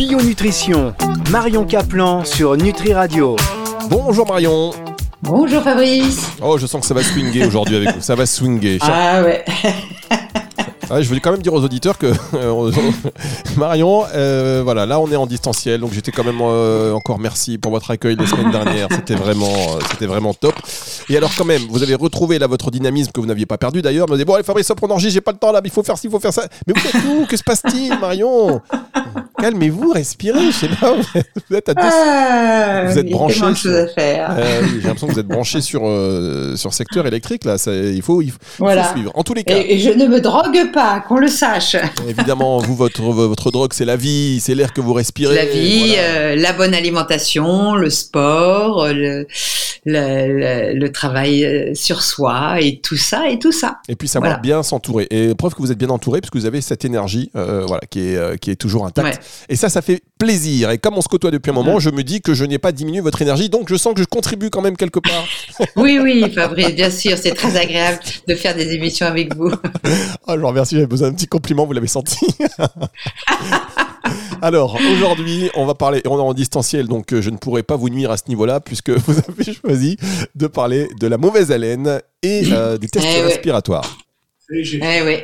Bio Nutrition, Marion Caplan sur Nutri Radio. Bonjour Marion. Bonjour Fabrice. Oh, je sens que ça va swinguer aujourd'hui avec vous. Ça va swinguer. Ah ouais. je voulais quand même dire aux auditeurs que euh, Marion, euh, voilà, là on est en distanciel, donc j'étais quand même euh, encore merci pour votre accueil la semaine dernière. C'était vraiment, c'était vraiment top. Et alors quand même, vous avez retrouvé là votre dynamisme que vous n'aviez pas perdu d'ailleurs. Me dit bon allez Fabrice, on enregistre, j'ai pas le temps là, il faut faire ci, il faut faire ça. Mais vous faites où? Que se passe-t-il, Marion? Calmez-vous, respirez. Je sais pas, vous êtes à deux... ah, Vous êtes branché. Sur... Faire. j'ai l'impression que vous êtes branché sur sur secteur électrique là. Ça, il faut, il faut, voilà. suivre. En tous les cas. et je ne me drogue pas qu'on le sache. Évidemment, vous, votre, votre drogue, c'est la vie, c'est l'air que vous respirez. La vie, euh, la bonne alimentation, le sport, le, le, travail euh, sur soi et tout ça et tout ça. Et puis savoir bien s'entourer. Et preuve que vous êtes bien entouré puisque vous avez cette énergie euh, voilà, qui, est, qui est toujours intacte. Et ça, ça fait plaisir. Et comme on se côtoie depuis un moment, je me dis que je n'ai pas diminué votre énergie, donc je sens que je contribue quand même quelque part. oui, oui, Fabrice, bien sûr, c'est très agréable de faire des émissions avec vous. ah, je vous remercie, j'avais besoin d'un petit compliment, vous l'avez senti. Alors, aujourd'hui, on va parler, on est en distanciel, donc euh, je ne pourrai pas vous nuire à ce niveau-là, puisque vous avez choisi de parler de la mauvaise haleine et euh, des tests eh respiratoires. Eh oui.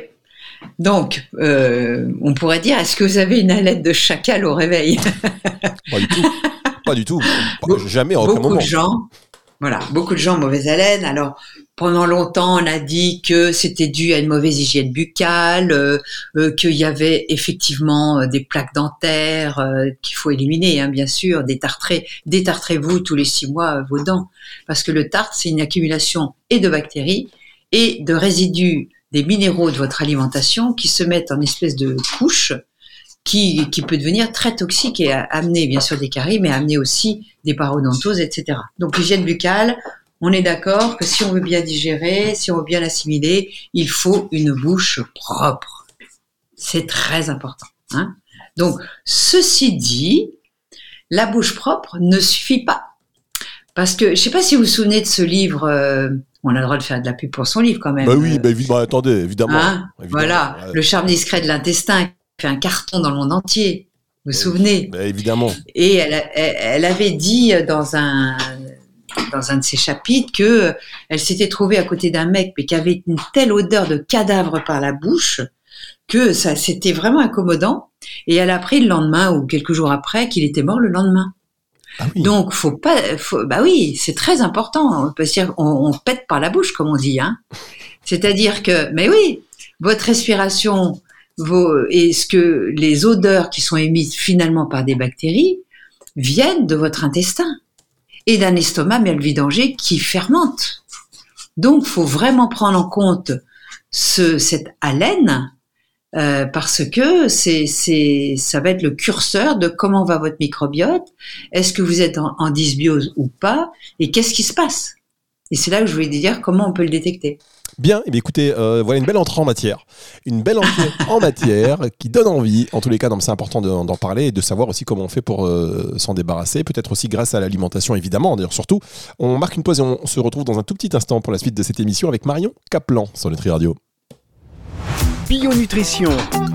Donc, euh, on pourrait dire, est-ce que vous avez une haleine de chacal au réveil? Pas du tout. Pas du tout. Jamais en aucun moment. Beaucoup de gens, voilà, beaucoup de gens mauvaise haleine. Alors, pendant longtemps, on a dit que c'était dû à une mauvaise hygiène buccale, euh, euh, qu'il y avait effectivement des plaques dentaires qu'il faut éliminer, hein, bien sûr. Détartrez, détartrez-vous tous les six mois vos dents, parce que le tartre, c'est une accumulation et de bactéries et de résidus des minéraux de votre alimentation qui se mettent en espèce de couche qui, qui peut devenir très toxique et amener bien sûr des caries, mais amener aussi des parodontoses, etc. Donc l'hygiène buccale, on est d'accord que si on veut bien digérer, si on veut bien l'assimiler, il faut une bouche propre. C'est très important. Hein Donc, ceci dit, la bouche propre ne suffit pas. Parce que, je ne sais pas si vous vous souvenez de ce livre, euh, on a le droit de faire de la pub pour son livre quand même. Bah oui, bah, bah attendez, évidemment. Hein? Voilà, le charme discret de l'intestin qui fait un carton dans le monde entier. Vous vous souvenez? Bah, Évidemment. Et elle, avait dit dans un dans un de ses chapitres que elle s'était trouvée à côté d'un mec mais qui avait une telle odeur de cadavre par la bouche que ça c'était vraiment incommodant et elle a appris le lendemain ou quelques jours après qu'il était mort le lendemain. Ah Donc, faut pas, bah oui, c'est très important. Qu'on on pète par la bouche, comme on dit, hein. C'est-à-dire que, mais oui, votre respiration, vos, et ce que les odeurs qui sont émises finalement par des bactéries viennent de votre intestin et d'un estomac mal vidangé qui fermente. Donc, faut vraiment prendre en compte ce, cette haleine euh, parce que c'est, c'est, ça va être le curseur de comment va votre microbiote, est-ce que vous êtes en, dysbiose ou pas, et qu'est-ce qui se passe? Et c'est là que je voulais dire comment on peut le détecter. Bien, eh écoutez, euh, voilà une belle entrée en matière. Une belle entrée en matière qui donne envie. En tous les cas, c'est important d'en, parler et de savoir aussi comment on fait pour euh, s'en débarrasser. Peut-être aussi grâce à l'alimentation, évidemment. D'ailleurs, surtout, on marque une pause et on se retrouve dans un tout petit instant pour la suite de cette émission avec Marion Caplan sur Nutri Radio. Bio Nutrition,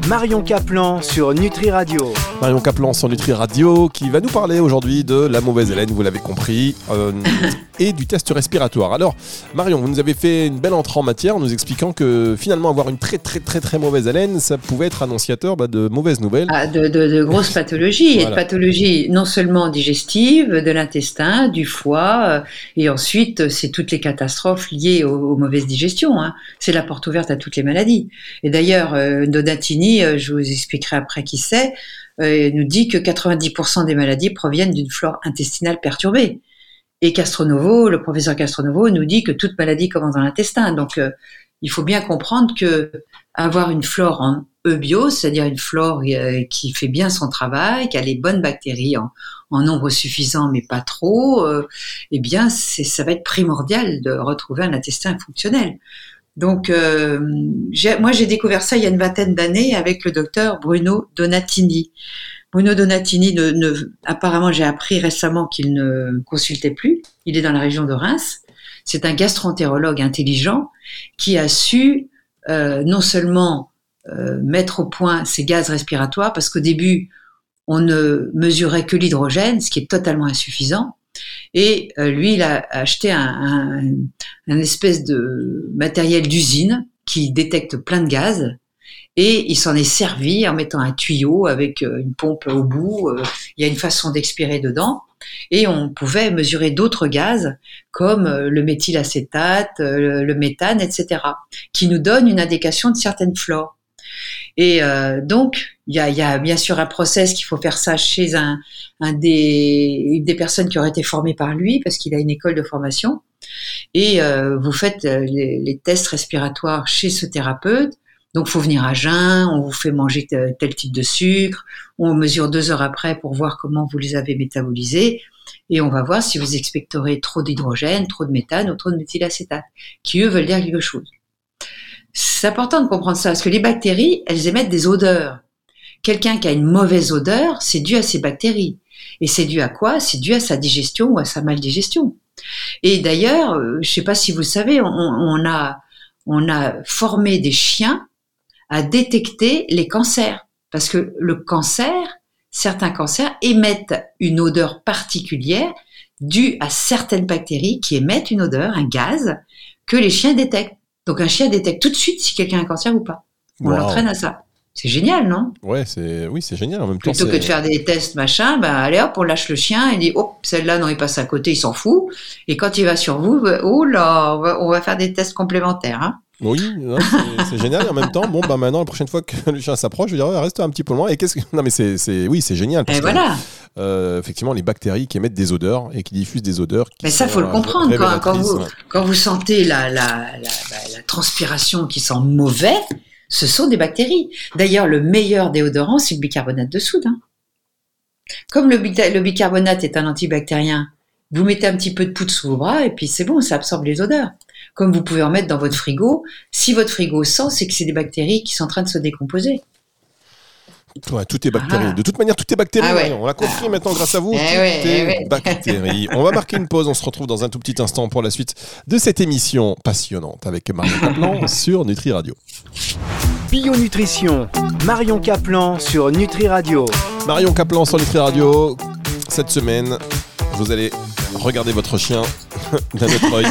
Marion Caplan sur Nutri Radio. Marion Caplan sur Nutri Radio qui va nous parler aujourd'hui de la mauvaise haleine, vous l'avez compris, euh, et du test respiratoire. Alors, Marion, vous nous avez fait une belle entrée en matière en nous expliquant que finalement avoir une très très très très mauvaise haleine, ça pouvait être annonciateur bah, de mauvaises nouvelles. Ah, de, grosses pathologies, et de pathologies non seulement digestives, de l'intestin, du foie, euh, et ensuite c'est toutes les catastrophes liées aux, mauvaises digestions. Hein. C'est la porte ouverte à toutes les maladies. Et d'ailleurs, euh, Donatini, euh, je vous expliquerai après qui c'est, euh, nous dit que 90% des maladies proviennent d'une flore intestinale perturbée. Et Castronovo, le professeur Castronovo, nous dit que toute maladie commence dans l'intestin. Donc, il faut bien comprendre que avoir une flore en eubio, c'est-à-dire une flore qui fait bien son travail, qui a les bonnes bactéries en, nombre suffisant mais pas trop, eh bien, ça va être primordial de retrouver un intestin fonctionnel. Donc, euh, moi, j'ai découvert ça il y a une vingtaine d'années avec le docteur Bruno Donatini. Bruno Donatini, ne, apparemment, j'ai appris récemment qu'il ne consultait plus. Il est dans la région de Reims. C'est un gastroentérologue intelligent qui a su euh, non seulement euh, mettre au point ses gaz respiratoires, parce qu'au début, on ne mesurait que l'hydrogène, ce qui est totalement insuffisant. Et euh, lui, il a acheté un, un, espèce de matériel d'usine qui détecte plein de gaz. Et il s'en est servi en mettant un tuyau avec euh, une pompe au bout. Euh, il y a une façon d'expirer dedans. Et on pouvait mesurer d'autres gaz comme le méthylacétate, le méthane, etc., qui nous donnent une indication de certaines flores. Et euh, donc, il y a, y a, bien sûr un process qu'il faut faire ça chez un, un des, des personnes qui auraient été formées par lui, parce qu'il a une école de formation. Et euh, vous faites euh, les, les, tests respiratoires chez ce thérapeute. Donc, faut venir à jeun, on vous fait manger tel type de sucre, on mesure deux heures après pour voir comment vous les avez métabolisés, et on va voir si vous expectorez trop d'hydrogène, trop de méthane ou trop de méthylacétate, qui eux veulent dire quelque chose. C'est important de comprendre ça, parce que les bactéries, elles émettent des odeurs. Quelqu'un qui a une mauvaise odeur, c'est dû à ses bactéries. Et c'est dû à quoi? C'est dû à sa digestion ou à sa maldigestion. Et d'ailleurs, euh, je ne sais pas si vous le savez, on, a, on a formé des chiens à détecter les cancers. Parce que le cancer, certains cancers émettent une odeur particulière due à certaines bactéries qui émettent une odeur, un gaz, que les chiens détectent. Donc un chien détecte tout de suite si quelqu'un a un cancer ou pas. On l'entraîne à ça. C'est génial, non? Ouais, c'est oui, c'est génial en même temps. Plutôt que de faire des tests machin, ben allez hop, on lâche le chien et dit oh celle-là non il passe à côté, il s'en fout. Et quand il va sur vous, ben, oh là, on va, faire des tests complémentaires. Hein. Oui, c'est génial. Et en même temps, bon, bah maintenant, la prochaine fois que le chien s'approche, je vais dire, reste un petit peu loin. Et qu'est-ce que. Non, mais c'est, oui, c'est génial. et voilà. Euh, effectivement, les bactéries qui émettent des odeurs et qui diffusent des odeurs. mais ça, faut le euh, comprendre. Quand, quand, vous, quand vous sentez la, la, la, la, transpiration qui sent mauvais, ce sont des bactéries. D'ailleurs, le meilleur déodorant, c'est le bicarbonate de soude. Hein. Comme le, le bicarbonate est un antibactérien, vous mettez un petit peu de poudre sous vos bras et puis c'est bon, ça absorbe les odeurs comme vous pouvez en mettre dans votre frigo. Si votre frigo sent, c'est que c'est des bactéries qui sont en train de se décomposer. Ouais, tout est bactéries. Ah. De toute manière, tout est bactéries. Ah on l'a compris maintenant grâce à vous. Eh tout est eh bactéries. on va marquer une pause. On se retrouve dans un tout petit instant pour la suite de cette émission passionnante avec Marion Caplan sur Nutri Radio. Bio Nutrition. Marion Caplan sur Nutri Radio. Marion Caplan sur Nutri Radio. Cette semaine, vous allez regarder votre chien d'un autre œil.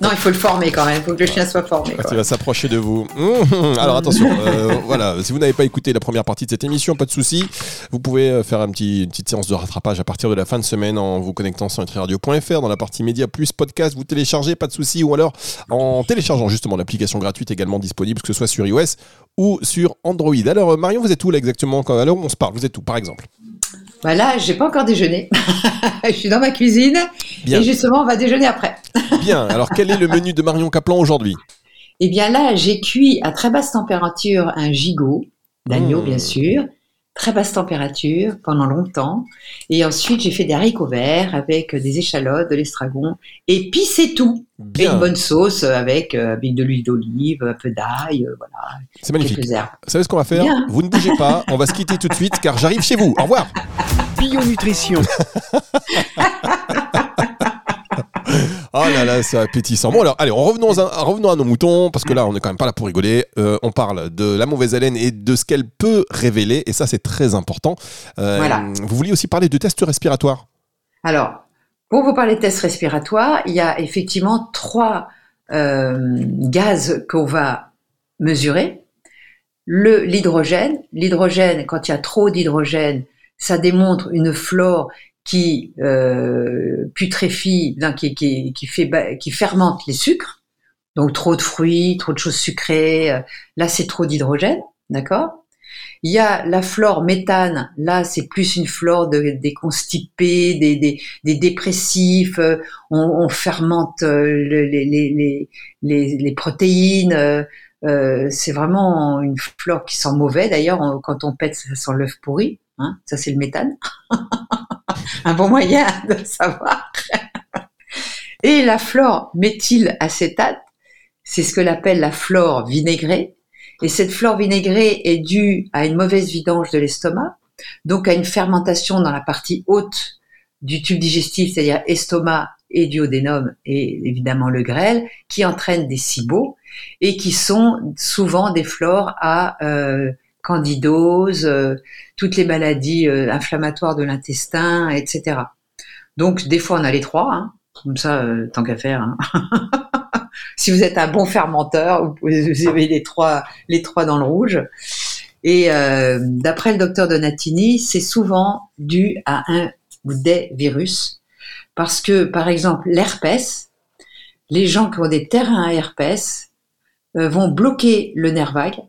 non, il faut le former quand même. Il faut que le chien soit formé. il va s'approcher de vous. Mmh. Alors attention, euh, voilà. Si vous n'avez pas écouté la première partie de cette émission, pas de souci. Vous pouvez euh, faire un petit, une petite séance de rattrapage à partir de la fin de semaine en vous connectant sur nutriradio.fr dans la partie média plus podcast. Vous téléchargez, pas de souci, ou alors en téléchargeant justement l'application gratuite également disponible, que ce soit sur iOS ou sur Android. Alors Marion, vous êtes où là exactement quand alors on se parle Vous êtes où par exemple? Voilà, j'ai pas encore déjeuné. je suis dans ma cuisine et justement, on va déjeuner après. Bien. Alors, quel est le menu de Marion Caplan aujourd'hui? Eh bien là, j'ai cuit à très basse température un gigot d'agneau, mmh. bien sûr, très basse température pendant longtemps. Et ensuite, j'ai fait des haricots verts avec des échalotes, de l'estragon. Et puis, c'est tout. Et une bonne sauce avec, euh, avec de l'huile d'olive, un peu d'ail, euh, voilà. C'est magnifique. Vous savez ce qu'on va faire? Vous ne bougez pas. On va se quitter tout de suite car j'arrive chez vous. Au revoir. Bio Nutrition. Oh là là, c'est appétissant. Bon alors, allez, revenons à, revenons à nos moutons, parce que là, on n'est quand même pas là pour rigoler. Euh, on parle de la mauvaise haleine et de ce qu'elle peut révéler, et ça, c'est très important. Euh, voilà. Vous vouliez aussi parler de tests respiratoires Alors, pour vous parler de tests respiratoires, il y a effectivement trois euh, gaz qu'on va mesurer. Le l'hydrogène. L'hydrogène, quand il y a trop d'hydrogène, ça démontre une flore qui euh, putréfie, qui, qui, qui, fait, qui fermente les sucres. Donc trop de fruits, trop de choses sucrées. Euh, là, c'est trop d'hydrogène, d'accord? Il y a la flore méthane. Là, c'est plus une flore de, des constipés, des, des, des dépressifs. Euh, on, on fermente euh, les, les, les, les, protéines. Euh, c'est vraiment une flore qui sent mauvais. D'ailleurs, quand on pète, ça sent l'œuf pourri. Hein ça, c'est le méthane. un bon moyen de savoir. Et la flore méthylacétate, c'est ce que l'on la flore vinaigrée. Et cette flore vinaigrée est due à une mauvaise vidange de l'estomac, donc à une fermentation dans la partie haute du tube digestif, c'est-à-dire estomac et duodénum et évidemment le grêle, qui entraîne des SIBO et qui sont souvent des flores à euh, candidose, toutes les maladies inflammatoires de l'intestin, etc. Donc des fois on a les trois, hein. comme ça, tant qu'à faire. Hein. si vous êtes un bon fermenteur, vous, avez les trois, les trois dans le rouge. Et d'après le docteur Donatini, c'est souvent dû à un ou des virus, parce que par exemple l'herpès, les gens qui ont des terrains à herpès euh, vont bloquer le nerf vague.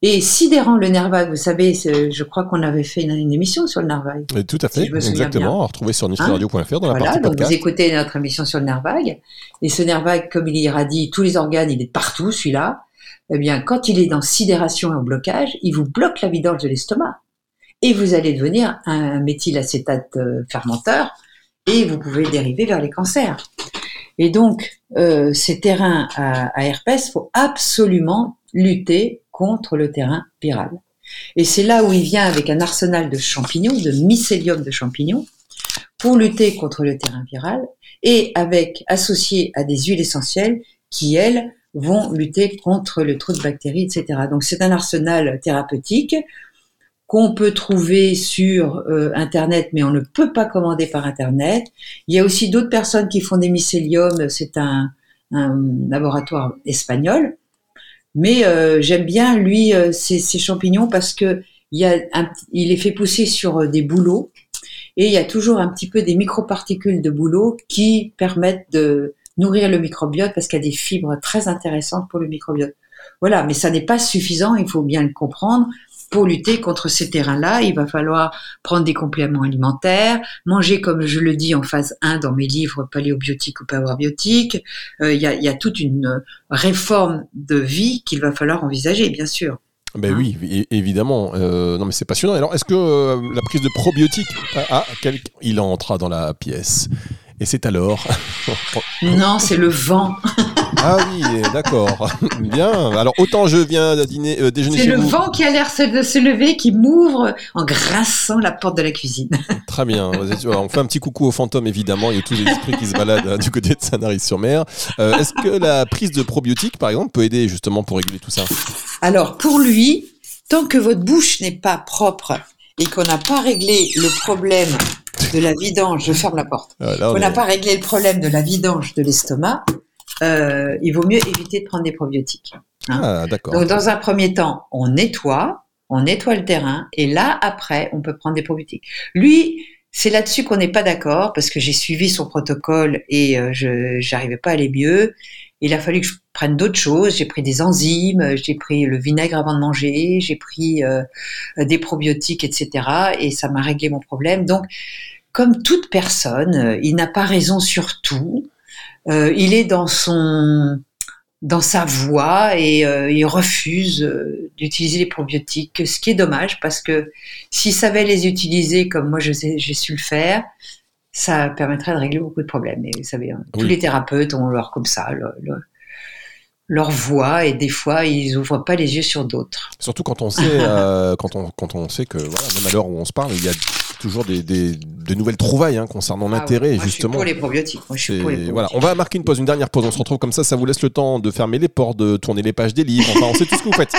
Et sidérant le nerf vague, vous savez, je crois qu'on avait fait une, émission sur le nerf vague. tout à fait, exactement, à retrouver sur nutriradio.fr dans la partie donc Vous écoutez notre émission sur le nerf vague, et ce nerf vague, comme il irradie tous les organes, il est partout, celui-là. Eh bien, quand il est dans sidération et en blocage, il vous bloque la vidange de l'estomac. Et vous allez devenir un méthylacétate euh, fermenteur, et vous pouvez dériver vers les cancers. Et donc, euh, ces terrains à, herpès, faut absolument lutter contre le terrain viral. Et c'est là où il vient avec un arsenal de champignons, de mycélium de champignons, pour lutter contre le terrain viral, et avec associé à des huiles essentielles qui, elles, vont lutter contre le trou de bactéries, etc. Donc c'est un arsenal thérapeutique qu'on peut trouver sur euh, Internet, mais on ne peut pas commander par Internet. Il y a aussi d'autres personnes qui font des mycéliums, c'est un, laboratoire espagnol. Mais euh, j'aime bien, lui, euh, ces, champignons parce que il, est fait pousser sur des bouleaux et il y a toujours un petit peu des microparticules de bouleau qui permettent de nourrir le microbiote parce qu'il y a des fibres très intéressantes pour le microbiote. Voilà, mais ça n'est pas suffisant, il faut bien le comprendre pour lutter contre ces terrains-là, il va falloir prendre des compléments alimentaires, manger, comme je le dis en phase 1 dans mes livres paléobiotiques ou powerbiotiques. Euh, il y, a, toute une réforme de vie qu'il va falloir envisager, bien sûr. Ben oui, évidemment. Euh, non, mais c'est passionnant. Alors, est-ce que euh, la prise de probiotiques, ah, ah il entra dans la pièce. Et c'est alors Non, c'est le vent. ah oui, d'accord. Bien. Alors autant je viens dîner, euh, déjeuner C'est le vent qui a l'air de se lever, qui m'ouvre en grinçant la porte de la cuisine. Très bien. On fait un petit coucou au fantôme évidemment. Il y a tous les esprits qui se baladent euh, du côté de Sanary-sur-Mer. Euh, est-ce que la prise de probiotiques, par exemple, peut aider justement pour réguler tout ça? Alors pour lui, tant que votre bouche n'est pas propre et qu'on n'a pas réglé le problème de la vidange, je ferme la porte, ah, on n'a pas réglé le problème de la vidange de l'estomac, euh, il vaut mieux éviter de prendre des probiotiques. Hein. Ah, d'accord. Donc, dans un premier temps, on nettoie, on nettoie le terrain, et là, après, on peut prendre des probiotiques. Lui, c'est là-dessus qu'on n'est pas d'accord, parce que j'ai suivi son protocole et euh, je n'arrivais pas à aller mieux. Il a fallu que je prenne d'autres choses. J'ai pris des enzymes, j'ai pris le vinaigre avant de manger, j'ai pris euh, des probiotiques, etc. Et ça m'a réglé mon problème. Donc, comme toute personne, euh, il n'a pas raison sur tout. Euh, il est dans son dans sa voix et euh, il refuse d'utiliser les probiotiques, ce qui est dommage parce que s'il savait les utiliser comme moi j'ai su le faire, ça permettrait de régler beaucoup de problèmes. Et vous savez, hein, tous les thérapeutes ont leur comme ça, leur voix et des fois ils ouvrent pas les yeux sur d'autres. Surtout quand on sait, quand on quand on sait que voilà, même à l'heure où on se parle, il y a toujours des, de nouvelles trouvailles hein, concernant ah l'intérêt, justement. Je suis pour les probiotiques. Moi, je suis pour les Voilà, on va marquer une pause, une dernière pause. On se retrouve comme ça, ça vous laisse le temps de fermer les portes, de tourner les pages des livres. Enfin, on sait tout ce que vous faites.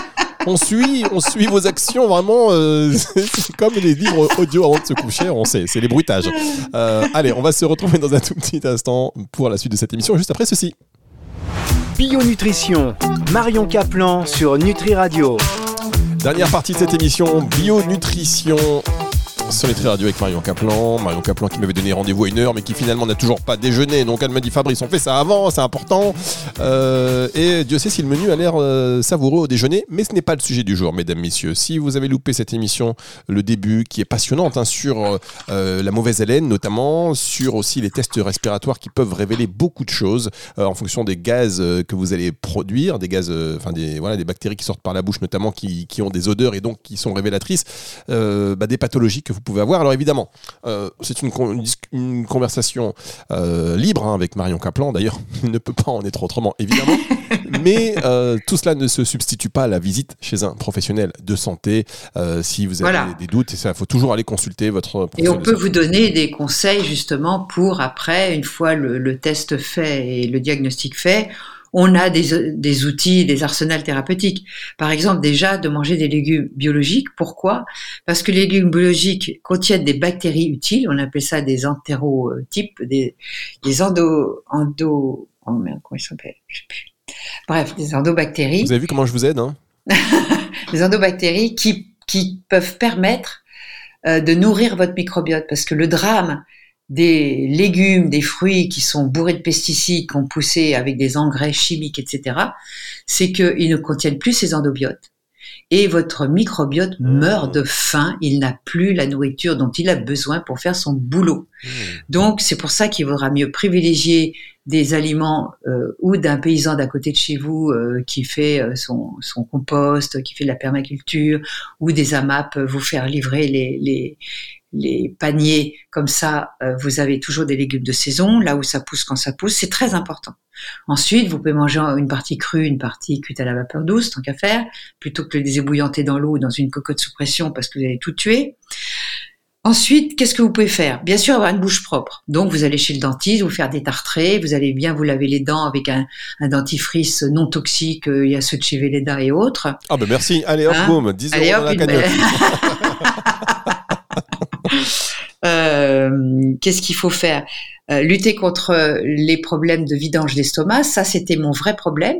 On suit, on suit vos actions vraiment. Euh, c'est comme les livres audio avant de se coucher. On sait, c'est les bruitages. Euh, allez, on va se retrouver dans un tout petit instant pour la suite de cette émission, juste après ceci. Bio Nutrition, Marion Caplan sur Nutri Radio. Dernière partie de cette émission, Bio Nutrition sur les Radio avec Marion Caplan. Marion Caplan qui m'avait donné rendez-vous à une heure, mais qui finalement n'a toujours pas déjeuné. Donc elle m'a dit Fabrice, on fait ça avant, c'est important. Euh, et Dieu sait si le menu a l'air euh, savoureux au déjeuner, mais ce n'est pas le sujet du jour, mesdames, messieurs. Si vous avez loupé cette émission, le début, qui est passionnante, hein, sur euh, la mauvaise haleine notamment, sur aussi les tests respiratoires qui peuvent révéler beaucoup de choses en fonction des gaz que vous allez produire, des gaz, enfin des, voilà, des bactéries qui sortent par la bouche notamment, qui, qui ont des odeurs et donc qui sont révélatrices, bah, des pathologies que vous pouvez avoir. Alors évidemment, euh, c'est une, une, conversation euh, libre hein, avec Marion Caplan. D'ailleurs, il ne peut pas en être autrement, évidemment. Mais euh, tout cela ne se substitue pas à la visite chez un professionnel de santé. si vous avez des doutes, il faut toujours aller consulter votre Et on peut vous donner des conseils justement pour après, une fois le, le test fait et le diagnostic fait, on a des, des, outils, des arsenals thérapeutiques. Par exemple, déjà de manger des légumes biologiques. Pourquoi? Parce que les légumes biologiques contiennent des bactéries utiles. On appelle ça des entérotypes, des, des endo, endo, oh merde, comment ils s'appellent Bref, des endobactéries. Vous avez vu comment je vous aide hein? Des endobactéries qui, qui peuvent permettre euh, de nourrir votre microbiote. Parce que le drame des légumes, des fruits qui sont bourrés de pesticides, qui ont poussé avec des engrais chimiques, etc., c'est qu'ils ne contiennent plus ces endobiotes. Et votre microbiote mmh. meurt de faim, il n'a plus la nourriture dont il a besoin pour faire son boulot. Mmh. Donc c'est pour ça qu'il vaudra mieux privilégier des aliments euh, ou d'un paysan d'à côté de chez vous euh, qui fait euh, son, son, compost, qui fait de la permaculture, ou des AMAP, vous faire livrer les, les, les paniers, comme ça, euh, vous avez toujours des légumes de saison, là où ça pousse quand ça pousse, c'est très important. Ensuite, vous pouvez manger une partie crue, une partie cuite à la vapeur douce, tant qu'à faire, plutôt que de les ébouillanter dans l'eau ou dans une cocotte sous pression parce que vous allez tout tuer. Ensuite, qu'est-ce que vous pouvez faire? Bien sûr, avoir une bouche propre. Donc, vous allez chez le dentiste, vous faire des tartrés, vous allez bien vous laver les dents avec un, dentifrice non toxique, euh, il y a ceux de chez Velleda et autres. Ah ben merci, allez hop, hein? boum, 10 euros dans la cagnotte. Euh, qu'est-ce qu'il faut faire? Euh, Lutter contre les problèmes de vidange d'estomac, ça c'était mon vrai problème.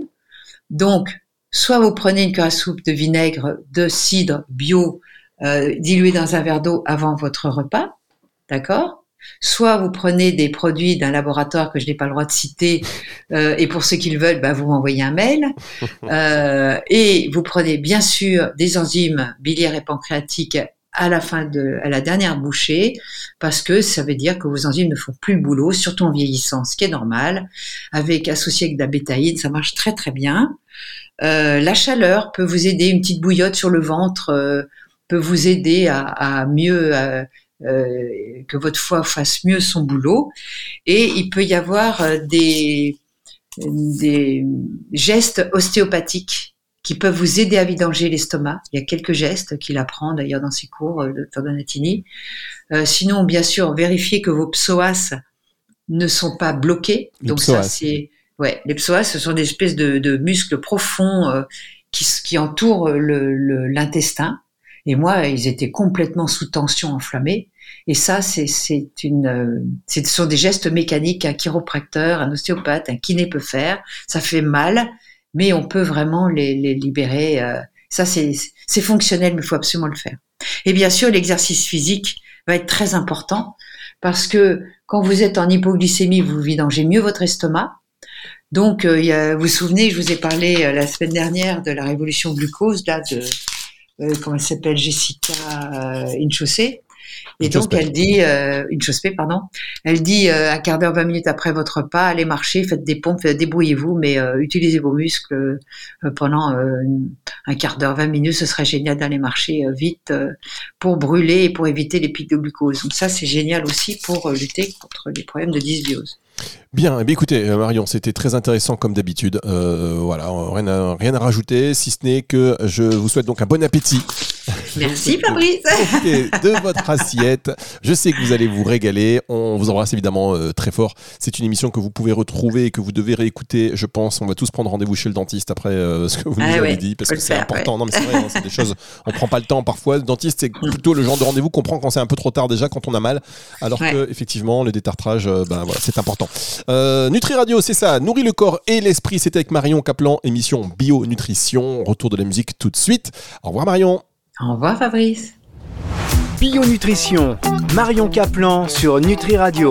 Donc, soit vous prenez une cuillère à soupe de vinaigre de cidre bio euh, dilué dans un verre d'eau avant votre repas, d'accord? Soit vous prenez des produits d'un laboratoire que je n'ai pas le droit de citer, euh, et pour ceux qui le veulent, bah, vous m'envoyez un mail. Euh, et vous prenez bien sûr des enzymes biliaires et pancréatiques à la fin de, la dernière bouchée, parce que ça veut dire que vos enzymes ne font plus le boulot, surtout en vieillissant, ce qui est normal. Avec associé avec de la bétaïne, ça marche très très bien. Euh, la chaleur peut vous aider, une petite bouillotte sur le ventre euh, peut vous aider à, mieux euh, que votre foie fasse mieux son boulot. Et il peut y avoir des gestes ostéopathiques qui peuvent vous aider à vidanger l'estomac. Il y a quelques gestes qu'il apprend d'ailleurs dans ses cours, le docteur Donatini. Euh, sinon, bien sûr, vérifiez que vos psoas ne sont pas bloqués. Donc ça, c'est ouais, les psoas, ce sont des espèces de, muscles profonds euh, qui, qui, entourent l'intestin. Et moi, ils étaient complètement sous tension, enflammés. Et ça, c'est une, euh, ce sont des gestes mécaniques qu'un chiropracteur, un ostéopathe, un kiné peut faire. Ça fait mal, mais on peut vraiment les, libérer. Euh, ça, c'est fonctionnel, mais il faut absolument le faire. Et bien sûr, l'exercice physique va être très important parce que quand vous êtes en hypoglycémie, vous vidangez mieux votre estomac. Donc, euh, vous vous souvenez, je vous ai parlé euh, la semaine dernière de la révolution glucose, là, de, comment elle s'appelle, Jessica Inchaussé. Et donc, elle dit, euh, une chose fait, pardon, elle dit euh, un quart d'heure, 20 minutes après votre repas, allez marcher, faites des pompes, débrouillez-vous, mais euh, utilisez vos muscles pendant un quart d'heure, 20 minutes. Ce serait génial d'aller marcher vite pour brûler et pour éviter les pics de glucose. Donc ça, c'est génial aussi pour lutter contre les problèmes de dysbiose. Bien, eh écoutez, Marion, c'était très intéressant comme d'habitude. voilà, rien à, rien à rajouter, si ce n'est que je vous souhaite donc un bon appétit Merci Fabrice. de votre assiette. Je sais que vous allez vous régaler. On vous embrasse évidemment euh, très fort. C'est une émission que vous pouvez retrouver et que vous devez réécouter. Je pense. On va tous prendre rendez-vous chez le dentiste après euh, ce que vous nous ah avez dit parce que c'est important. Non mais c'est vrai, hein, c'est des choses. On prend pas le temps parfois. Le dentiste c'est plutôt le genre de rendez-vous qu'on prend quand c'est un peu trop tard déjà, quand on a mal. Alors que effectivement le détartrage, euh, ben voilà, c'est important. Nutri Radio, c'est ça. Nourrit le corps et l'esprit. C'était avec Marion Caplan, émission bio nutrition. Retour de la musique tout de suite. Au revoir Marion. Au revoir Fabrice. Bio Nutrition, Marion Caplan sur Nutri Radio.